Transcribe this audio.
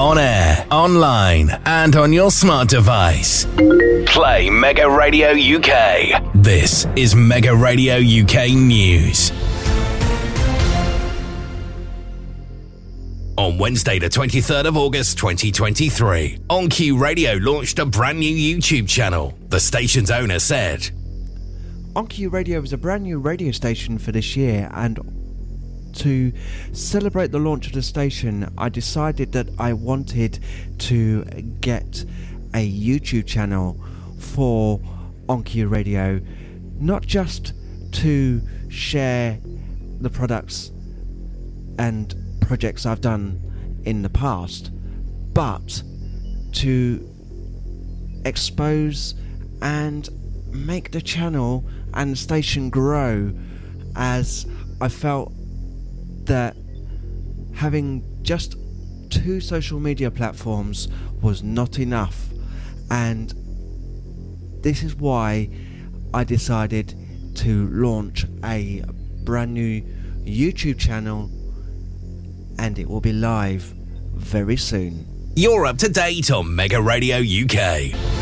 on air, online, and on your smart device. Play Mega Radio UK. This is Mega Radio UK News. On Wednesday, the 23rd of August 2023, OnCue Radio launched a brand new YouTube channel. The station's owner said, OnCue Radio is a brand new radio station for this year, and to celebrate the launch of the station, I decided that I wanted to get a YouTube channel for OnCue Radio, not just to share the products and projects I've done in the past, but to expose and make the channel and the station grow as I felt that having just two social media platforms was not enough and this is why I decided to launch a brand new YouTube channel and it will be live very soon. You're up to date on Mega Radio UK.